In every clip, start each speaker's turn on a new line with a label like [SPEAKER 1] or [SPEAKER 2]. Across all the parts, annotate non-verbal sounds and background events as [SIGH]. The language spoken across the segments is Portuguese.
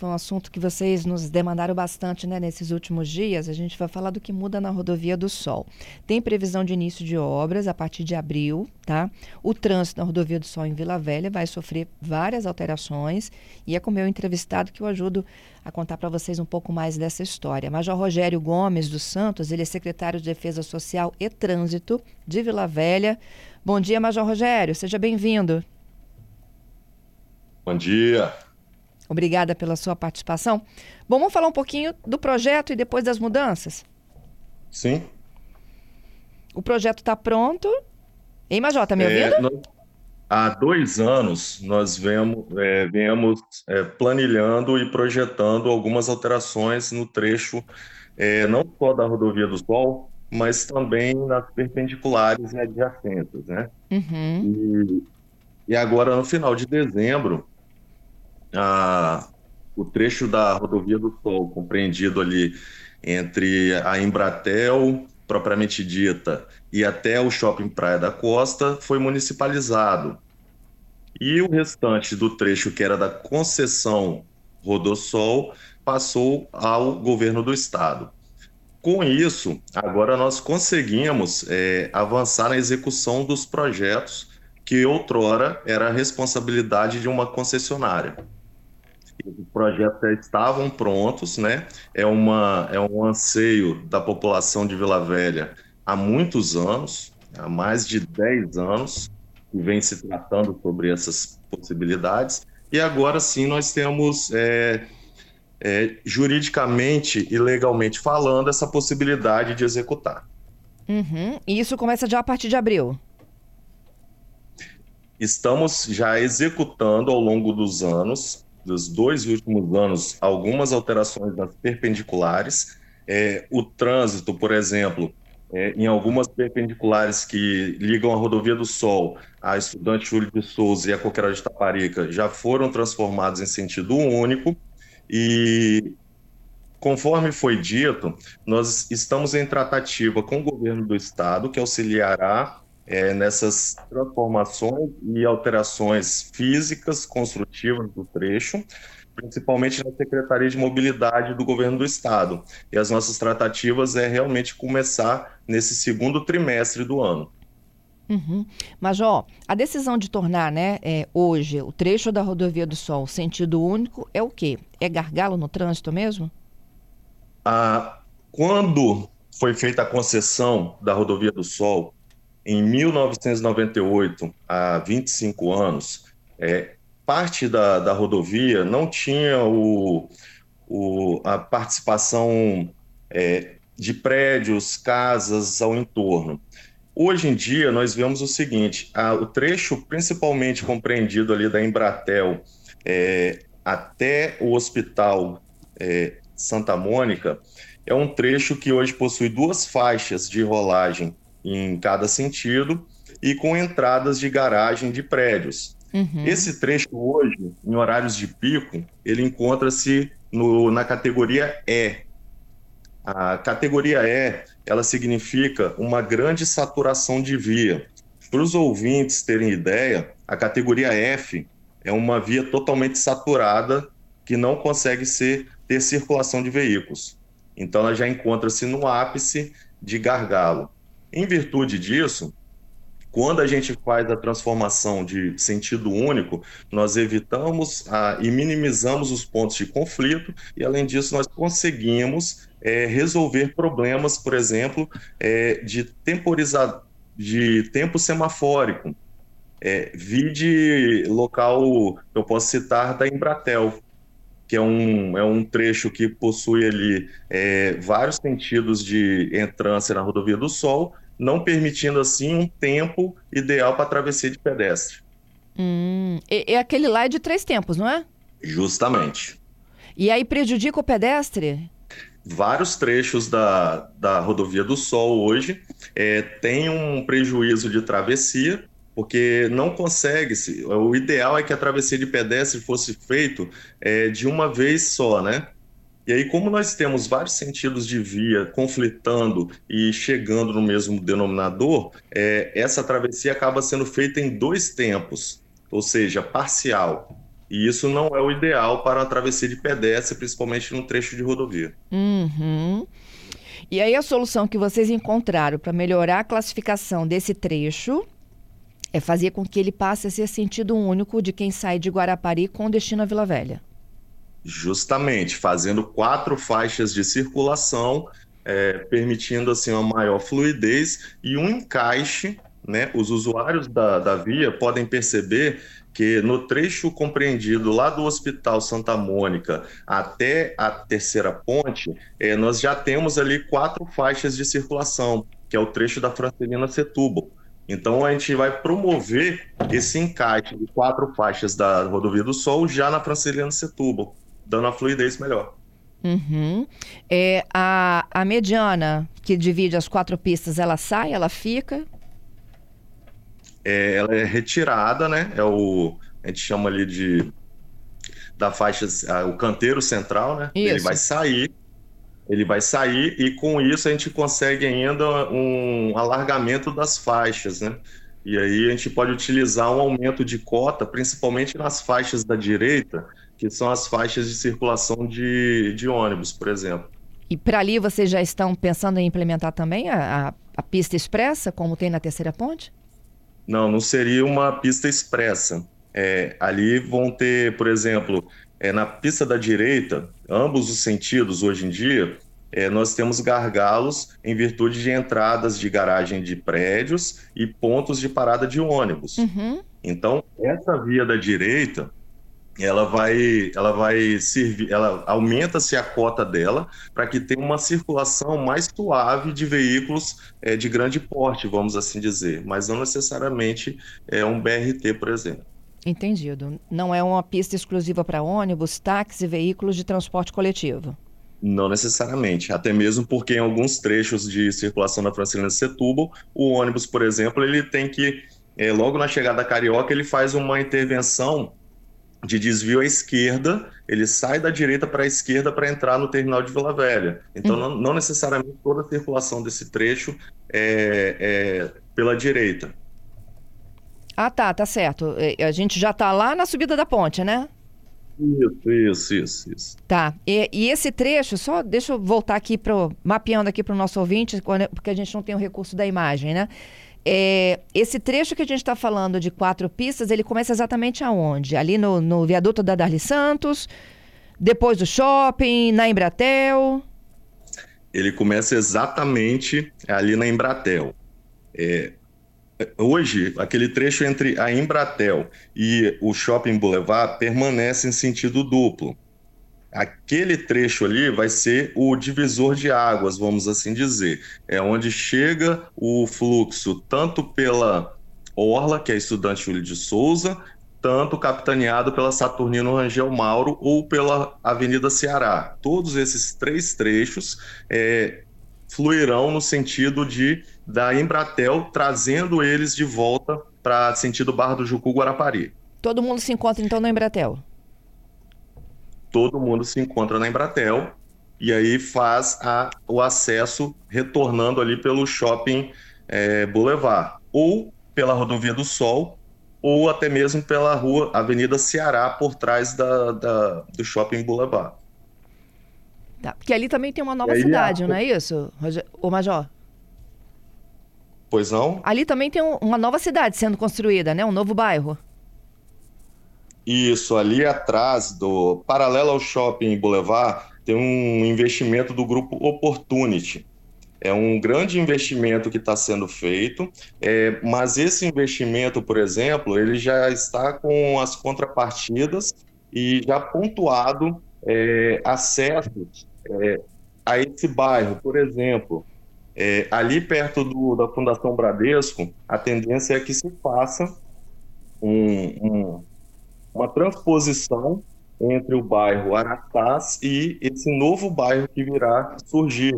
[SPEAKER 1] Foi um assunto que vocês nos demandaram bastante né, nesses últimos dias. A gente vai falar do que muda na Rodovia do Sol. Tem previsão de início de obras a partir de abril, tá? O trânsito na Rodovia do Sol em Vila Velha vai sofrer várias alterações e é com o meu entrevistado que eu ajudo a contar para vocês um pouco mais dessa história. Major Rogério Gomes dos Santos, ele é secretário de Defesa Social e Trânsito de Vila Velha. Bom dia, Major Rogério, seja bem-vindo.
[SPEAKER 2] Bom dia.
[SPEAKER 1] Obrigada pela sua participação. Bom, vamos falar um pouquinho do projeto e depois das mudanças?
[SPEAKER 2] Sim.
[SPEAKER 1] O projeto está pronto. Ei, Major, está me é, ouvindo? É, nós,
[SPEAKER 2] há dois anos nós vemos, é, viemos é, planilhando e projetando algumas alterações no trecho, é, não só da rodovia do Sol, mas também nas perpendiculares e adjacentes, né? Uhum. E, e agora, no final de dezembro, a, o trecho da rodovia do Sol, compreendido ali entre a Embratel, propriamente dita, e até o Shopping Praia da Costa, foi municipalizado. E o restante do trecho, que era da concessão Rodossol, passou ao governo do estado. Com isso, agora nós conseguimos é, avançar na execução dos projetos que outrora era a responsabilidade de uma concessionária. Os projetos já estavam prontos, né? É, uma, é um anseio da população de Vila Velha há muitos anos, há mais de 10 anos, que vem se tratando sobre essas possibilidades. E agora sim nós temos, é, é, juridicamente e legalmente falando, essa possibilidade de executar.
[SPEAKER 1] Uhum. E isso começa já a partir de abril?
[SPEAKER 2] Estamos já executando ao longo dos anos dos dois últimos anos algumas alterações nas perpendiculares. É, o trânsito, por exemplo, é, em algumas perpendiculares que ligam a Rodovia do Sol, a Estudante Júlio de Souza e a Coqueira de Taparica, já foram transformados em sentido único. E, conforme foi dito, nós estamos em tratativa com o governo do estado, que auxiliará é, nessas transformações e alterações físicas, construtivas do trecho, principalmente na Secretaria de Mobilidade do Governo do Estado. E as nossas tratativas é realmente começar nesse segundo trimestre do ano.
[SPEAKER 1] Uhum. Major, a decisão de tornar, né, é, hoje o trecho da rodovia do Sol sentido único é o quê? É gargalo no trânsito mesmo?
[SPEAKER 2] Ah, quando foi feita a concessão da rodovia do Sol, em 1998, há 25 anos, é, parte da, da rodovia não tinha o, o, a participação é, de prédios, casas ao entorno. Hoje em dia, nós vemos o seguinte: a, o trecho, principalmente compreendido ali da Embratel é, até o Hospital é, Santa Mônica, é um trecho que hoje possui duas faixas de rolagem em cada sentido e com entradas de garagem de prédios. Uhum. Esse trecho hoje, em horários de pico, ele encontra-se na categoria E. A categoria E, ela significa uma grande saturação de via. Para os ouvintes terem ideia, a categoria F é uma via totalmente saturada que não consegue ser, ter circulação de veículos. Então ela já encontra-se no ápice de gargalo. Em virtude disso, quando a gente faz a transformação de sentido único, nós evitamos a, e minimizamos os pontos de conflito e, além disso, nós conseguimos é, resolver problemas, por exemplo, é, de temporizar, de tempo semafórico. É, vide local, eu posso citar, da Embratel, que é um, é um trecho que possui ali é, vários sentidos de entrância na rodovia do Sol, não permitindo assim um tempo ideal para travessia de pedestre.
[SPEAKER 1] Hum, e, e, aquele lá é de três tempos, não é?
[SPEAKER 2] Justamente.
[SPEAKER 1] E aí prejudica o pedestre?
[SPEAKER 2] Vários trechos da, da rodovia do Sol hoje é, tem um prejuízo de travessia porque não consegue-se. O ideal é que a travessia de pedestre fosse feito é, de uma vez só, né? E aí, como nós temos vários sentidos de via conflitando e chegando no mesmo denominador, é, essa travessia acaba sendo feita em dois tempos, ou seja, parcial. E isso não é o ideal para a travessia de pedestre, principalmente no trecho de rodovia.
[SPEAKER 1] Uhum. E aí a solução que vocês encontraram para melhorar a classificação desse trecho é fazer com que ele passe a ser sentido único de quem sai de Guarapari com destino à Vila Velha.
[SPEAKER 2] Justamente, fazendo quatro faixas de circulação, é, permitindo assim uma maior fluidez e um encaixe. Né? Os usuários da, da via podem perceber que no trecho compreendido lá do Hospital Santa Mônica até a terceira ponte, é, nós já temos ali quatro faixas de circulação, que é o trecho da Francelina Setúbal. Então a gente vai promover esse encaixe de quatro faixas da Rodovia do Sol já na Francelina Setúbal, dando a fluidez melhor.
[SPEAKER 1] Uhum. É, a, a mediana que divide as quatro pistas, ela sai, ela fica?
[SPEAKER 2] É, ela é retirada, né? É o a gente chama ali de da faixa o canteiro central, né? Isso. Ele vai sair, ele vai sair e com isso a gente consegue ainda um alargamento das faixas, né? E aí a gente pode utilizar um aumento de cota, principalmente nas faixas da direita, que são as faixas de circulação de, de ônibus, por exemplo.
[SPEAKER 1] E para ali vocês já estão pensando em implementar também a, a, a, pista expressa, como tem na terceira ponte?
[SPEAKER 2] Não, não seria uma pista expressa. É, ali vão ter, por exemplo, é, na pista da direita, ambos os sentidos hoje em dia, é, nós temos gargalos em virtude de entradas de garagem de prédios e pontos de parada de ônibus. Uhum. Então, essa via da direita, ela vai, ela vai servir, ela aumenta-se a cota dela para que tenha uma circulação mais suave de veículos é, de grande porte, vamos assim dizer, mas não necessariamente é um BRT, por exemplo.
[SPEAKER 1] Entendido. Não é uma pista exclusiva para ônibus, táxi e veículos de transporte coletivo.
[SPEAKER 2] Não necessariamente, até mesmo porque em alguns trechos de circulação da Francelina Setúbal, o ônibus, por exemplo, ele tem que, é, logo na chegada da Carioca, ele faz uma intervenção de desvio à esquerda, ele sai da direita para a esquerda para entrar no terminal de Vila Velha. Então, uhum. não, não, necessariamente toda a circulação desse trecho é, é, pela direita.
[SPEAKER 1] Ah, tá, tá certo. A gente já está lá na subida da ponte, né?
[SPEAKER 2] Isso, isso, isso, isso.
[SPEAKER 1] Tá. E, e, esse trecho, só deixa eu voltar aqui pro mapeando aqui para o nosso ouvinte, porque a gente não tem o recurso da imagem, né? É, esse trecho que a gente está falando de quatro pistas, ele começa exatamente aonde? Ali no, no viaduto da Darli Santos, depois do shopping, na Embratel?
[SPEAKER 2] Ele começa exatamente ali na Embratel. É, hoje, aquele trecho entre a Embratel e o Shopping Boulevard permanece em sentido duplo aquele trecho ali vai ser o divisor de águas, vamos assim dizer. É onde chega o fluxo tanto pela Orla, que é estudante Júlio de Souza, tanto capitaneado pela Saturnino Rangel Mauro ou pela Avenida Ceará. Todos esses três trechos é, fluirão no sentido de da Embratel, trazendo eles de volta para sentido Barra do Jucu Guarapari.
[SPEAKER 1] Todo mundo se encontra então na Embratel?
[SPEAKER 2] todo mundo se encontra na Embratel e aí faz a, o acesso retornando ali pelo shopping é, Boulevard ou pela rodovia do Sol ou até mesmo pela rua Avenida Ceará por trás da, da do shopping Boulevard.
[SPEAKER 1] Tá, porque ali também tem uma nova aí, cidade, a... não é isso, o Major?
[SPEAKER 2] Pois não?
[SPEAKER 1] Ali também tem um, uma nova cidade sendo construída, né? Um novo bairro.
[SPEAKER 2] Isso, ali atrás, do paralelo ao Shopping Boulevard, tem um investimento do grupo Opportunity. É um grande investimento que está sendo feito, é, mas esse investimento, por exemplo, ele já está com as contrapartidas e já pontuado é, acessos é, a esse bairro. Por exemplo, é, ali perto do, da Fundação Bradesco, a tendência é que se faça um, um uma transposição entre o bairro Aratás e esse novo bairro que virá surgir.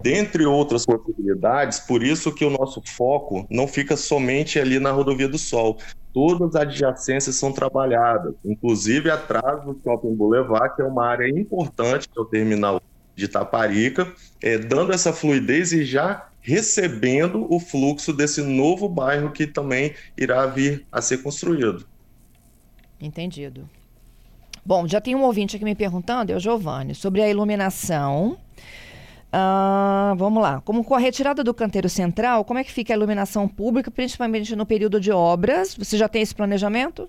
[SPEAKER 2] Dentre outras possibilidades, por isso que o nosso foco não fica somente ali na Rodovia do Sol. Todas as adjacências são trabalhadas, inclusive atrás do Shopping Boulevard, que é uma área importante, que é o terminal de Taparica, é, dando essa fluidez e já recebendo o fluxo desse novo bairro que também irá vir a ser construído.
[SPEAKER 1] Entendido. Bom, já tem um ouvinte aqui me perguntando, é o Giovanni, sobre a iluminação. Ah, vamos lá. Como com a retirada do canteiro central, como é que fica a iluminação pública, principalmente no período de obras? Você já tem esse planejamento?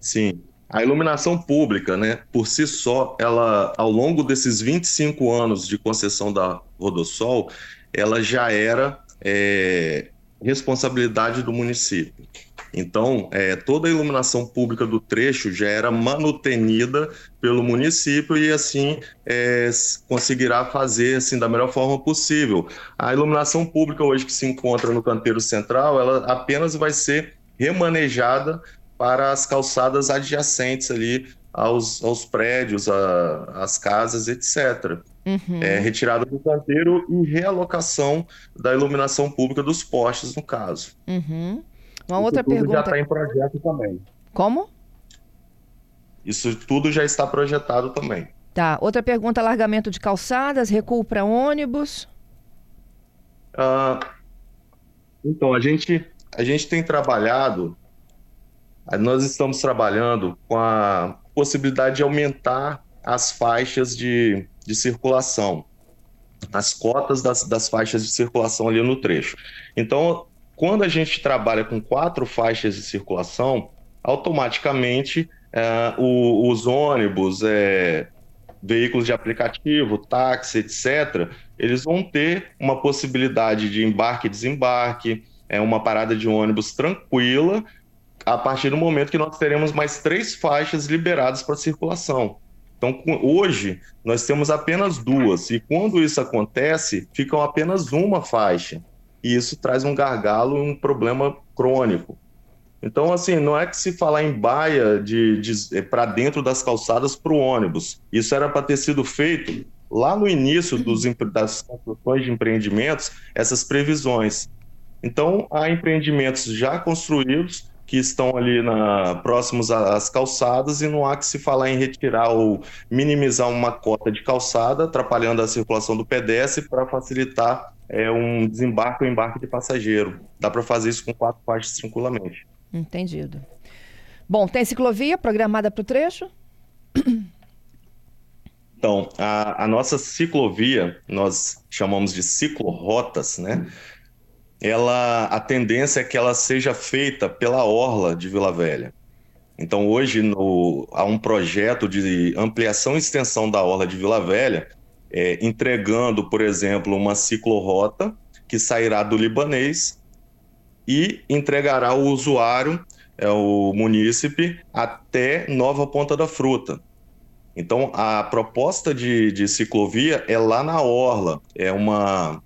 [SPEAKER 2] Sim. A iluminação pública, né, por si só, ela, ao longo desses 25 anos de concessão da Rodosol, ela já era é, responsabilidade do município. Então, é, toda a iluminação pública do trecho já era manutenida pelo município e assim é, conseguirá fazer assim da melhor forma possível. A iluminação pública hoje que se encontra no canteiro central, ela apenas vai ser remanejada para as calçadas adjacentes ali aos, aos prédios, às casas, etc. Uhum. É, retirada do canteiro e realocação da iluminação pública dos postes, no caso.
[SPEAKER 1] Uhum. Uma Isso outra pergunta.
[SPEAKER 2] já está em projeto também.
[SPEAKER 1] Como?
[SPEAKER 2] Isso tudo já está projetado também.
[SPEAKER 1] Tá. Outra pergunta: alargamento de calçadas, recuo para ônibus?
[SPEAKER 2] Ah, então, a gente, a gente tem trabalhado, nós estamos trabalhando com a possibilidade de aumentar as faixas de, de circulação, as cotas das, das faixas de circulação ali no trecho. Então, quando a gente trabalha com quatro faixas de circulação, automaticamente é, o, os ônibus, é, veículos de aplicativo, táxi, etc., eles vão ter uma possibilidade de embarque e desembarque, é uma parada de ônibus tranquila, a partir do momento que nós teremos mais três faixas liberadas para circulação. Então, hoje, nós temos apenas duas, e quando isso acontece, ficam apenas uma faixa e isso traz um gargalo, um problema crônico. Então, assim, não é que se falar em baia de, de é, para dentro das calçadas para o ônibus. Isso era para ter sido feito lá no início dos, das construções de empreendimentos, essas previsões. Então, há empreendimentos já construídos que estão ali na, próximos às calçadas e não há que se falar em retirar ou minimizar uma cota de calçada, atrapalhando a circulação do pedestre para facilitar é, um desembarque ou embarque de passageiro. Dá para fazer isso com quatro faixas tranquilamente.
[SPEAKER 1] Entendido. Bom, tem ciclovia programada para o trecho? [COUGHS]
[SPEAKER 2] Então, a, a, nossa ciclovia, nós chamamos de ciclorotas, né? Ela, a tendência é que ela seja feita pela orla de Vila Velha. Então, hoje no, há um projeto de ampliação e extensão da orla de Vila Velha, é, entregando, por exemplo, uma ciclorota que sairá do libanês e entregará ao usuário, é, o munícipe, até Nova Ponta da Fruta. Então, a proposta de, de ciclovia é lá na Orla, é uma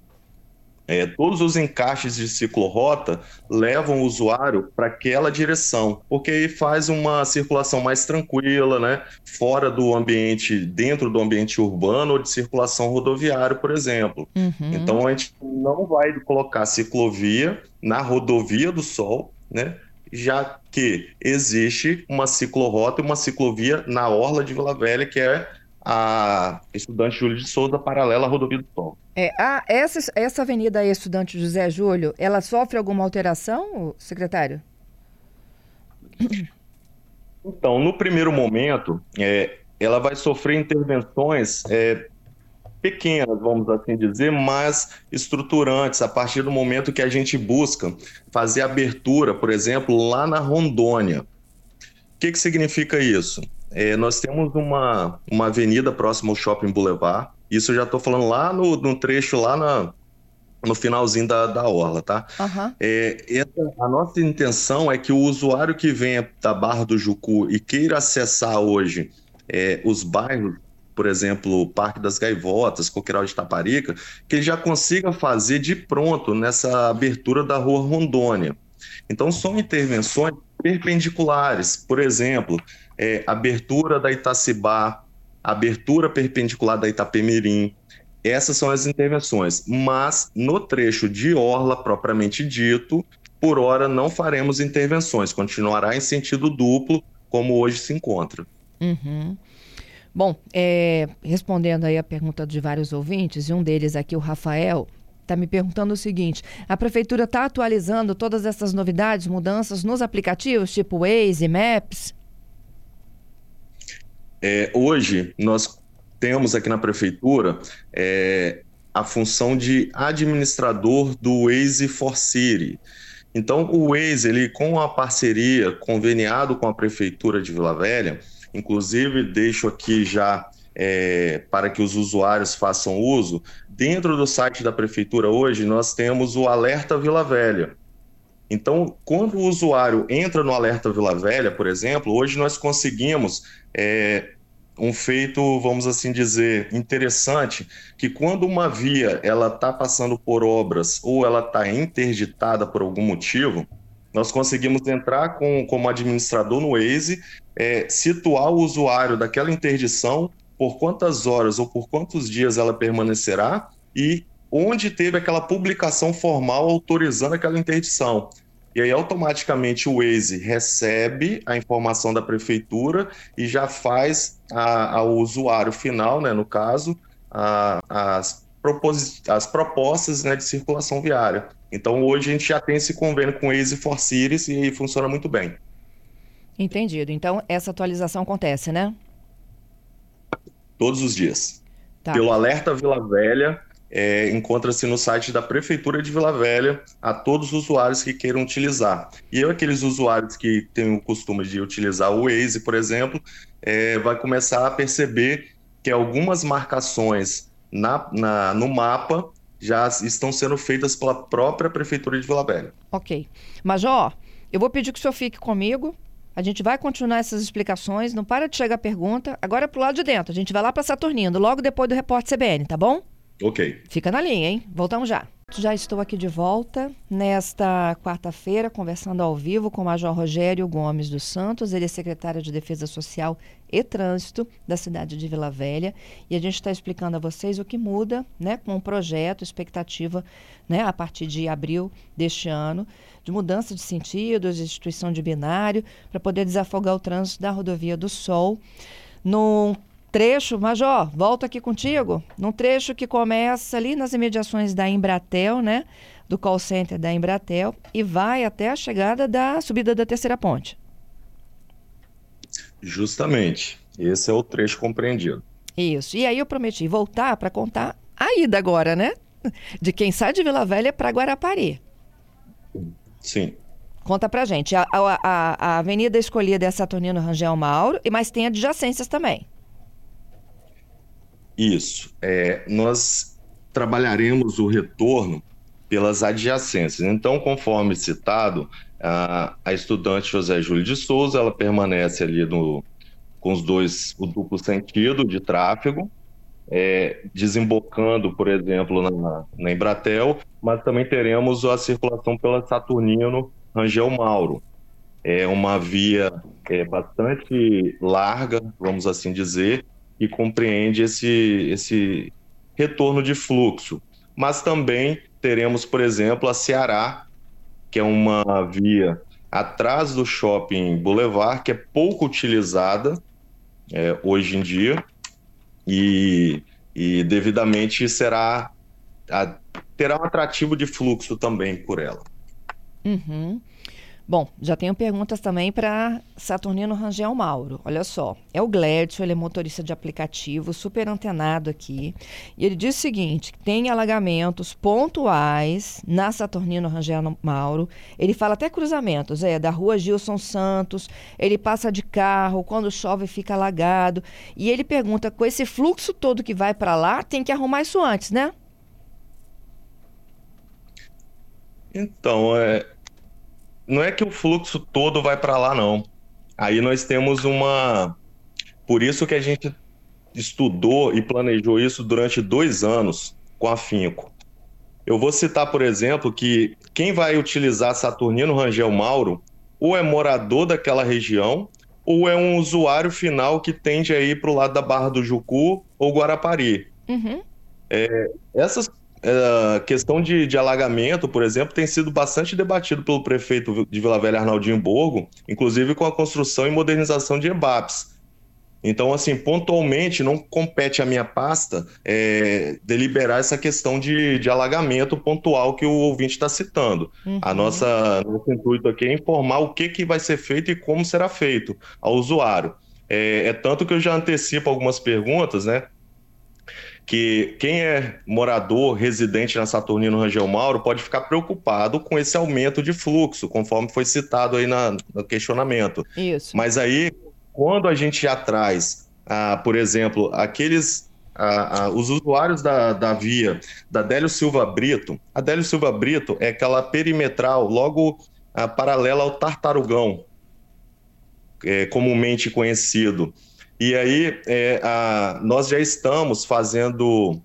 [SPEAKER 2] é, todos os encaixes de ciclorota levam o usuário para aquela direção, porque aí faz uma circulação mais tranquila, né? Fora do ambiente, dentro do ambiente urbano ou de circulação rodoviária, por exemplo. Uhum. Então a gente não vai colocar ciclovia na rodovia do Sol, né? Já que existe uma ciclorota e uma ciclovia na Orla de Vila Velha, que é a Estudante Júlio de Souza, paralela à Rodovia do Sol.
[SPEAKER 1] É, a, essa, essa avenida aí, Estudante José Júlio, ela sofre alguma alteração, secretário?
[SPEAKER 2] Então, no primeiro momento, é, ela vai sofrer intervenções é, pequenas, vamos assim dizer, mas estruturantes, a partir do momento que a gente busca fazer abertura, por exemplo, lá na Rondônia. O que, que significa isso? É, nós temos uma, uma avenida próxima ao Shopping Boulevard. Isso eu já estou falando lá no, no, trecho, lá na, no finalzinho da, da orla, tá? Uhum. É, essa, a nossa intenção é que o usuário que venha da Barra do Jucu e queira acessar hoje é, os bairros, por exemplo, o Parque das Gaivotas, Coqueiral de Taparica, que ele já consiga fazer de pronto nessa abertura da Rua Rondônia. Então, são intervenções perpendiculares. Por exemplo, é, abertura da Itacibá, abertura perpendicular da Itapemirim. Essas são as intervenções. Mas no trecho de orla propriamente dito, por hora não faremos intervenções. Continuará em sentido duplo, como hoje se encontra.
[SPEAKER 1] Uhum. Bom, é, respondendo aí a pergunta de vários ouvintes, e um deles aqui, o Rafael, está me perguntando o seguinte: a prefeitura está atualizando todas essas novidades, mudanças nos aplicativos, tipo Waze, Maps?
[SPEAKER 2] É, hoje, nós temos aqui na prefeitura é, a função de administrador do Waze for City. Então, o Waze, ele, com a parceria, conveniado com a prefeitura de Vila Velha, inclusive deixo aqui já é, para que os usuários façam uso, dentro do site da prefeitura hoje nós temos o Alerta Vila Velha. Então, quando o usuário entra no Alerta Vila Velha, por exemplo, hoje nós conseguimos é, um feito, vamos assim dizer, interessante, que quando uma via ela está passando por obras ou ela está interditada por algum motivo, nós conseguimos entrar com, como administrador no Waze, é, situar o usuário daquela interdição, por quantas horas ou por quantos dias ela permanecerá e onde teve aquela publicação formal autorizando aquela interdição. E aí, automaticamente, o Waze recebe a informação da prefeitura e já faz ao usuário final, né, no caso, a, as, as propostas né, de circulação viária. Então, hoje a gente já tem esse convênio com o Waze for Cities e funciona muito bem.
[SPEAKER 1] Entendido. Então, essa atualização acontece, né?
[SPEAKER 2] Todos os dias. Tá. Pelo Alerta Vila Velha, é, encontra-se no site da Prefeitura de Vila Velha a todos os usuários que queiram utilizar. E eu, aqueles usuários que têm o costume de utilizar o Waze, por exemplo, é, vai começar a perceber que algumas marcações na, na, no mapa já estão sendo feitas pela própria Prefeitura de Vila Velha.
[SPEAKER 1] Ok. Major, eu vou pedir que o senhor fique comigo. A gente vai continuar essas explicações. Não para de chegar a pergunta. Agora é pro lado de dentro. A gente vai lá para Saturnino, logo depois do repórter CBN, tá bom?
[SPEAKER 2] Ok.
[SPEAKER 1] Fica na linha, hein? Voltamos já. Já estou aqui de volta nesta quarta-feira, conversando ao vivo com o Major Rogério Gomes dos Santos. Ele é secretário de Defesa Social e Trânsito da cidade de Vila Velha. E a gente está explicando a vocês o que muda né, com o projeto, expectativa né, a partir de abril deste ano, de mudança de sentidos, instituição de binário, para poder desafogar o trânsito da rodovia do Sol. Num trecho, Major, volto aqui contigo, num trecho que começa ali nas imediações da Embratel, né? Do call center da Embratel e vai até a chegada da subida da terceira ponte.
[SPEAKER 2] Justamente. Esse é o trecho compreendido.
[SPEAKER 1] Isso. E aí eu prometi voltar para contar a ida agora, né? De quem sai de Vila Velha para Guarapari.
[SPEAKER 2] Sim.
[SPEAKER 1] Conta pra gente. A, a, a avenida escolhida é Saturnino Rangel Mauro, mas tem adjacências também.
[SPEAKER 2] Isso. É, nós trabalharemos o retorno pelas adjacências. Então, conforme citado, a, a estudante José Júlio de Souza, ela permanece ali no, com os dois, o duplo sentido de tráfego, é, desembocando, por exemplo, na, na Embratel, mas também teremos a circulação pela Saturnino Rangel Mauro. É uma via é, bastante larga, vamos assim dizer, e compreende esse, esse retorno de fluxo. Mas também teremos, por exemplo, a Ceará, que é uma via atrás do shopping Boulevard, que é pouco utilizada é, hoje em dia, e, e devidamente será a, terá um atrativo de fluxo também por ela.
[SPEAKER 1] Uhum. Bom, já tenho perguntas também para Saturnino Rangel Mauro. Olha só, é o Glédio, ele é motorista de aplicativo, super antenado aqui. E ele diz o seguinte: tem alagamentos pontuais na Saturnino Rangel Mauro. Ele fala até cruzamentos, é, da rua Gilson Santos. Ele passa de carro, quando chove fica alagado. E ele pergunta: com esse fluxo todo que vai para lá, tem que arrumar isso antes, né?
[SPEAKER 2] Então, é, não é que o fluxo todo vai para lá, não. Aí nós temos uma. Por isso que a gente estudou e planejou isso durante dois anos com afinco. Eu vou citar, por exemplo, que quem vai utilizar Saturnino Rangel Mauro ou é morador daquela região ou é um usuário final que tende a ir para o lado da Barra do Jucu ou Guarapari. Uhum. É, essas a questão de, de, alagamento, por exemplo, tem sido bastante debatido pelo prefeito de Vila Velha, Arnaldinho Borgo, inclusive com a construção e modernização de EBAPs. Então, assim, pontualmente, não compete à minha pasta é, deliberar essa questão de, de, alagamento pontual que o ouvinte está citando. Uhum. A nossa nosso intuito aqui é informar o que, que vai ser feito e como será feito ao usuário. É, é tanto que eu já antecipo algumas perguntas, né? Que quem é morador, residente na Saturnino Rangel Mauro pode ficar preocupado com esse aumento de fluxo, conforme foi citado aí na, no questionamento.
[SPEAKER 1] Isso.
[SPEAKER 2] Mas aí, quando a gente já traz, ah, por exemplo, aqueles ah, ah, os usuários da, da via da Délio Silva Brito, a Délio Silva Brito é aquela perimetral logo ah, paralela ao Tartarugão, é, comumente conhecido. E aí, é, a, nós já estamos fazendo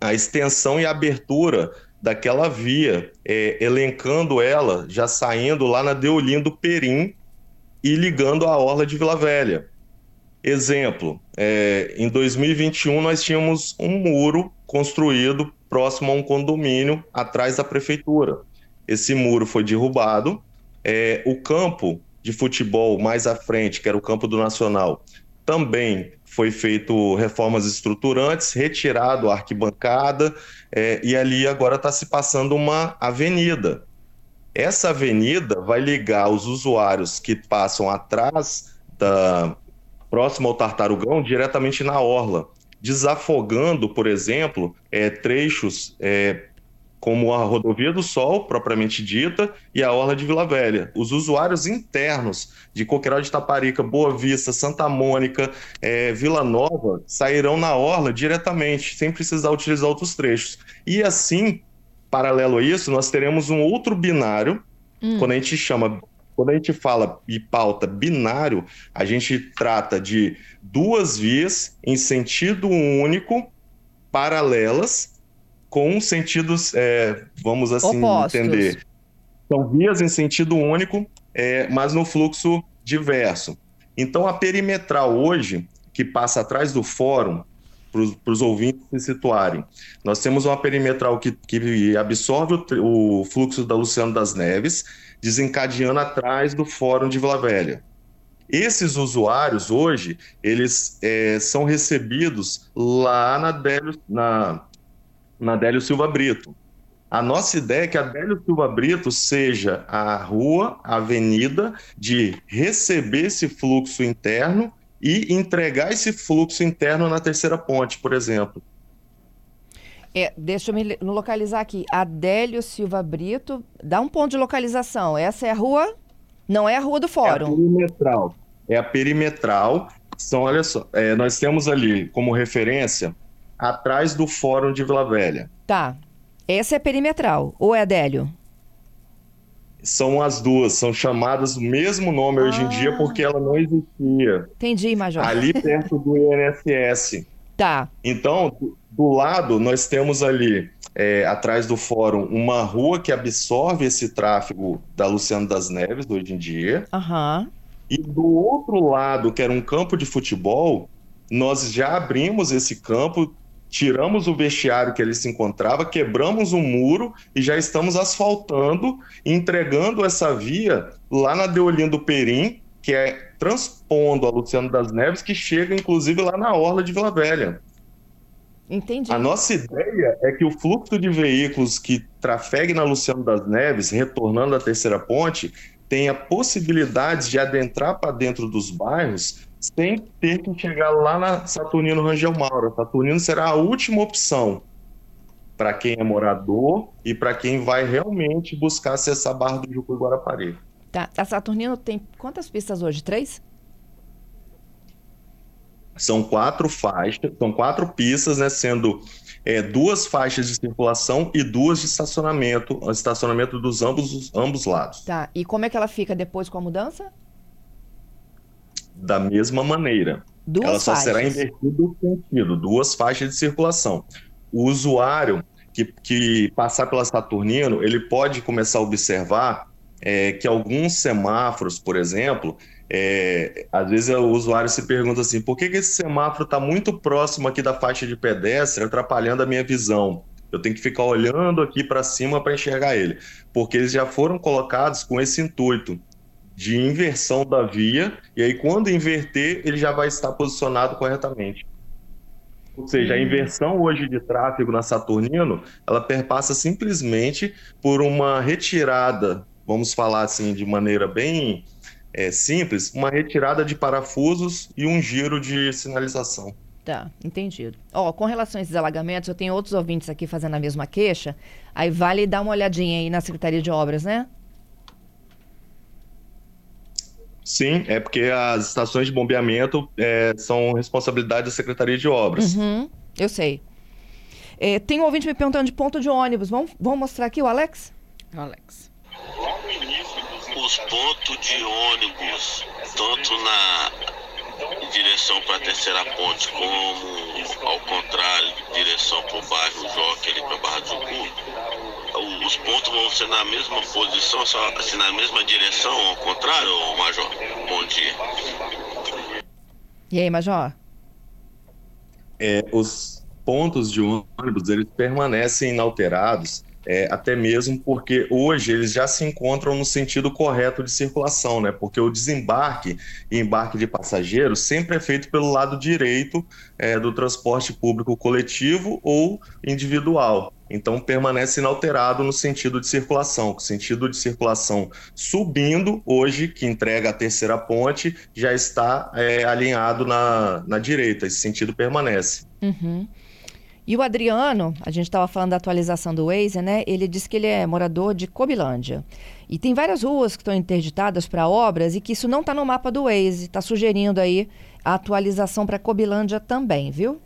[SPEAKER 2] a extensão e abertura daquela via, é, elencando ela, já saindo lá na Deolindo Perim e ligando a Orla de Vila Velha. Exemplo, é, em 2021 nós tínhamos um muro construído próximo a um condomínio atrás da prefeitura. Esse muro foi derrubado, é, o campo de futebol mais à frente, que era o campo do Nacional, também foi feito reformas estruturantes, retirado a arquibancada, é, e ali agora está se passando uma avenida. Essa avenida vai ligar os usuários que passam atrás da próximo ao Tartarugão diretamente na orla, desafogando, por exemplo, é, trechos é, como a Rodovia do Sol, propriamente dita, e a Orla de Vila Velha. Os usuários internos de Coqueiral de Taparica, Boa Vista, Santa Mônica, é, Vila Nova, sairão na Orla diretamente, sem precisar utilizar outros trechos. E assim, paralelo a isso, nós teremos um outro binário, hum. quando a gente chama quando a gente fala e pauta binário, a gente trata de duas vias em sentido único, paralelas, com sentidos, é, vamos assim Opostos. entender. São vias em sentido único, é, mas no fluxo diverso. Então, a perimetral hoje, que passa atrás do fórum, para os ouvintes se situarem, nós temos uma perimetral que, que absorve o, o fluxo da Luciano das Neves, desencadeando atrás do fórum de Vila Velha. Esses usuários hoje, eles é, são recebidos lá na, Délio, na na Délio Silva Brito. A nossa ideia é que a Délio Silva Brito seja a rua, a avenida de receber esse fluxo interno e entregar esse fluxo interno na terceira ponte, por exemplo.
[SPEAKER 1] É, deixa eu me localizar aqui. Adélio Silva Brito, dá um ponto de localização. Essa é a rua? Não é a rua do fórum.
[SPEAKER 2] É a perimetral. É a perimetral. São, olha só, é, nós temos ali como referência atrás do Fórum de Vila Velha.
[SPEAKER 1] Tá. Essa é perimetral, ou é Adélio?
[SPEAKER 2] São as duas, são chamadas o mesmo nome ah. hoje em dia ah. porque ela não existia.
[SPEAKER 1] Entendi, Major.
[SPEAKER 2] Ali perto do INSS.
[SPEAKER 1] Tá.
[SPEAKER 2] Então, do lado, nós temos ali, é, atrás do fórum, uma rua que absorve esse tráfego da Luciano das Neves, hoje em dia.
[SPEAKER 1] Aham.
[SPEAKER 2] E do outro lado, que era um campo de futebol, nós já abrimos esse campo tiramos o vestiário que ele se encontrava, quebramos um muro e já estamos asfaltando, entregando essa via lá na Deolindo Perim, que é transpondo a Luciano das Neves, que chega inclusive lá na Orla de Vila Velha.
[SPEAKER 1] Entendi.
[SPEAKER 2] A nossa ideia é que o fluxo de veículos que trafegue na Luciano das Neves, retornando à terceira ponte, tenha possibilidades de adentrar para dentro dos bairros sem ter que chegar lá na Saturnino Rangel Mauro. Saturnino será a última opção para quem é morador e para quem vai realmente buscar acessar a Barra do Jucu e Guarapari.
[SPEAKER 1] Tá. A Saturnino tem quantas pistas hoje? Três?
[SPEAKER 2] São quatro faixas, são quatro pistas, né? Sendo é, duas faixas de circulação e duas de estacionamento, estacionamento dos ambos, ambos lados.
[SPEAKER 1] Tá. E como é que ela fica depois com a mudança?
[SPEAKER 2] Da mesma maneira.
[SPEAKER 1] Duas
[SPEAKER 2] Ela só
[SPEAKER 1] faixas.
[SPEAKER 2] será invertida o sentido, duas faixas de circulação. O usuário que, que passar pela Saturnino, ele pode começar a observar é, que alguns semáforos, por exemplo, é, às vezes o usuário se pergunta assim: por que, que esse semáforo está muito próximo aqui da faixa de pedestre, atrapalhando a minha visão? Eu tenho que ficar olhando aqui para cima para enxergar ele, porque eles já foram colocados com esse intuito de inversão da via, e aí quando inverter, ele já vai estar posicionado corretamente. Ou seja, a hum. inversão hoje de tráfego na Saturnino, ela perpassa simplesmente por uma retirada, vamos falar assim de maneira bem é, simples, uma retirada de parafusos e um giro de sinalização.
[SPEAKER 1] Tá, entendido. Ó, com relação a esses alagamentos, eu tenho outros ouvintes aqui fazendo a mesma queixa. Aí vale dar uma olhadinha aí na Secretaria de Obras, né?
[SPEAKER 2] Sim, é porque as estações de bombeamento é, são responsabilidade da Secretaria de Obras.
[SPEAKER 1] Uhum, eu sei. É, tem um ouvinte me perguntando de ponto de ônibus. Vamos, vamos mostrar aqui o Alex?
[SPEAKER 3] Alex.
[SPEAKER 4] Os pontos de ônibus, tanto na direção para a terceira ponte, como ao contrário, direção para o bairro Joque, ali para Barra do Jucu, os pontos vão ser na mesma posição, só assim, na mesma direção, ao contrário, Major? Bom dia.
[SPEAKER 1] E aí, Major?
[SPEAKER 2] É, os pontos de ônibus, eles permanecem inalterados é, até mesmo porque hoje eles já se encontram no sentido correto de circulação, né? Porque o desembarque e embarque de passageiros sempre é feito pelo lado direito é, do transporte público coletivo ou individual. Então permanece inalterado no sentido de circulação. O sentido de circulação subindo, hoje, que entrega a terceira ponte, já está é, alinhado na, na direita. Esse sentido permanece.
[SPEAKER 1] Uhum. E o Adriano, a gente estava falando da atualização do Waze, né? Ele disse que ele é morador de Cobilândia. E tem várias ruas que estão interditadas para obras e que isso não está no mapa do Waze. Está sugerindo aí a atualização para Cobilândia também, viu?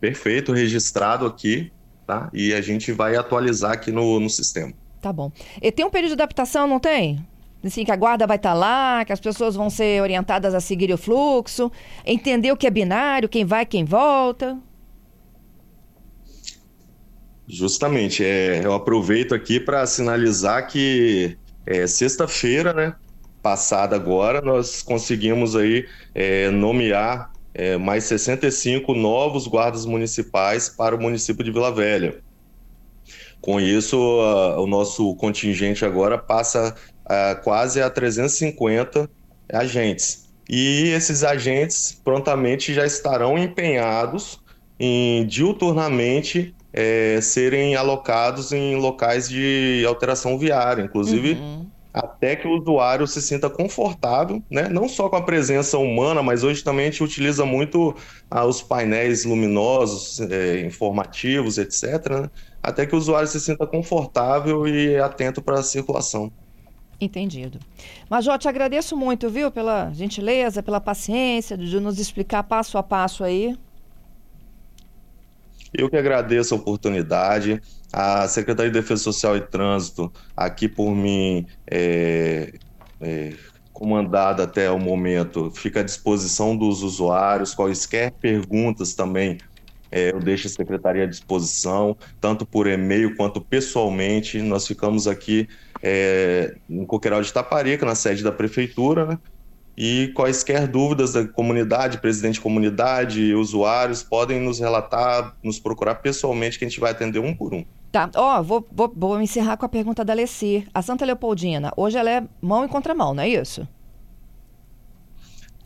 [SPEAKER 2] Perfeito, registrado aqui, tá? E a gente vai atualizar aqui no, no sistema.
[SPEAKER 1] Tá bom. E tem um período de adaptação, não tem? Assim, que a guarda vai estar tá lá, que as pessoas vão ser orientadas a seguir o fluxo, entender o que é binário, quem vai, quem volta.
[SPEAKER 2] Justamente, é, eu aproveito aqui para sinalizar que é, sexta-feira, né, passada agora, nós conseguimos aí é, nomear é, mais 65 novos guardas municipais para o município de Vila Velha. Com isso, o nosso contingente agora passa a, quase a 350 agentes. E esses agentes prontamente já estarão empenhados em diuturnamente é, serem alocados em locais de alteração viária, inclusive uhum. até que o usuário se sinta confortável, né? não só com a presença humana, mas hoje também a gente utiliza muito ah, os painéis luminosos, é, informativos, etc., né? até que o usuário se sinta confortável e atento para a circulação.
[SPEAKER 1] Entendido. Major, te agradeço muito, viu, pela gentileza, pela paciência de nos explicar passo a passo aí.
[SPEAKER 2] Eu que agradeço a oportunidade. A Secretaria de Defesa Social e Trânsito, aqui por mim, é, é, comandada até o momento, fica à disposição dos usuários. Quaisquer perguntas também é, eu deixo a secretaria à disposição, tanto por e-mail quanto pessoalmente. Nós ficamos aqui é, em Coqueiral de Taparica, na sede da prefeitura, né? E quaisquer dúvidas da comunidade, presidente de comunidade, usuários, podem nos relatar, nos procurar pessoalmente, que a gente vai atender um por um.
[SPEAKER 1] Tá, ó, oh, vou, vou, vou encerrar com a pergunta da Alessi. A Santa Leopoldina, hoje ela é mão e contramão, não é isso?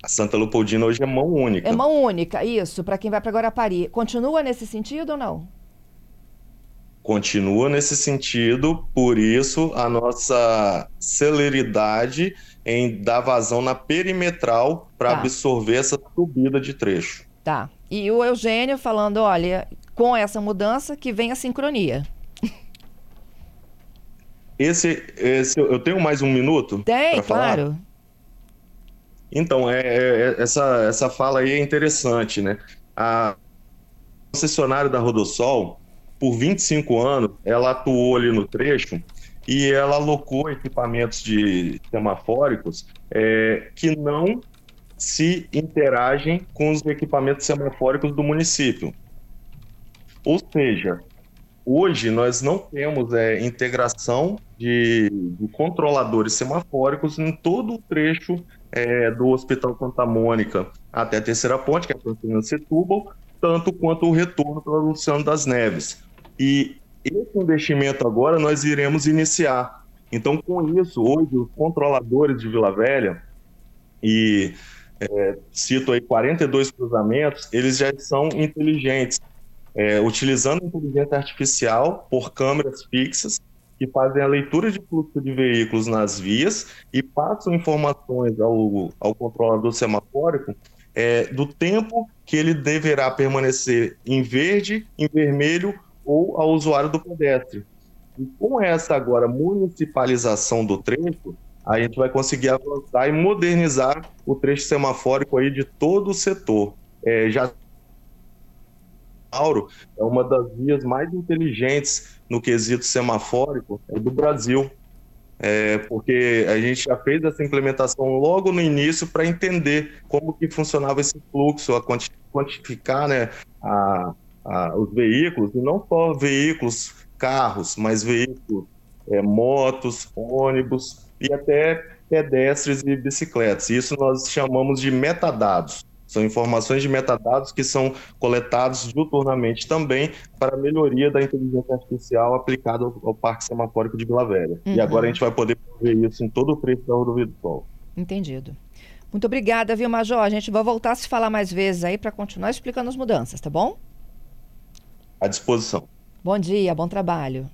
[SPEAKER 2] A Santa Leopoldina hoje é mão única.
[SPEAKER 1] É mão única, isso, para quem vai para Guarapari. Continua nesse sentido ou não?
[SPEAKER 2] Continua nesse sentido, por isso a nossa celeridade em dar vazão na perimetral para tá. absorver essa subida de trecho.
[SPEAKER 1] Tá. E o Eugênio falando, olha, com essa mudança que vem a sincronia.
[SPEAKER 2] Esse, esse eu tenho mais um minuto?
[SPEAKER 1] Tem, claro. Falar?
[SPEAKER 2] Então, é, é, essa, essa fala aí é interessante, né? A concessionária da Rodossol, por 25 anos, ela atuou ali no trecho e ela alocou equipamentos de semafóricos é, que não se interagem com os equipamentos semafóricos do município. Ou seja, hoje nós não temos é, integração de, de, controladores semafóricos em todo o trecho é, do Hospital Santa Mônica até a Terceira Ponte, que é a Constantino Setúbal, tanto quanto o retorno para Luciano das Neves. E esse investimento agora nós iremos iniciar. Então, com isso, hoje, os controladores de Vila Velha, e é, cito aí 42 cruzamentos, eles já são inteligentes, é, utilizando inteligência artificial por câmeras fixas, que fazem a leitura de fluxo de veículos nas vias e passam informações ao, ao controlador semafórico é, do tempo que ele deverá permanecer em verde, em vermelho ou ao usuário do pedestre. E com essa agora municipalização do trecho, a gente vai conseguir avançar e modernizar o trecho semafórico aí de todo o setor. É, já Mauro é uma das vias mais inteligentes no quesito semafórico é do Brasil. É, porque a gente já fez essa implementação logo no início para entender como que funcionava esse fluxo, a quantificar né, a, a, os veículos, e não só veículos, carros, mas veículos, é, motos, ônibus e até pedestres e bicicletas. Isso nós chamamos de metadados. São informações de metadados que são coletados diuturnamente também para a melhoria da inteligência artificial aplicada ao, ao Parque Semafórico de Vila Velha. Uhum. E agora a gente vai poder ver isso em todo o trecho da rodovia do Sol.
[SPEAKER 1] Entendido. Muito obrigada, viu, Major? A gente vai voltar a se falar mais vezes aí para continuar explicando as mudanças, tá bom?
[SPEAKER 2] À disposição.
[SPEAKER 1] Bom dia, bom trabalho.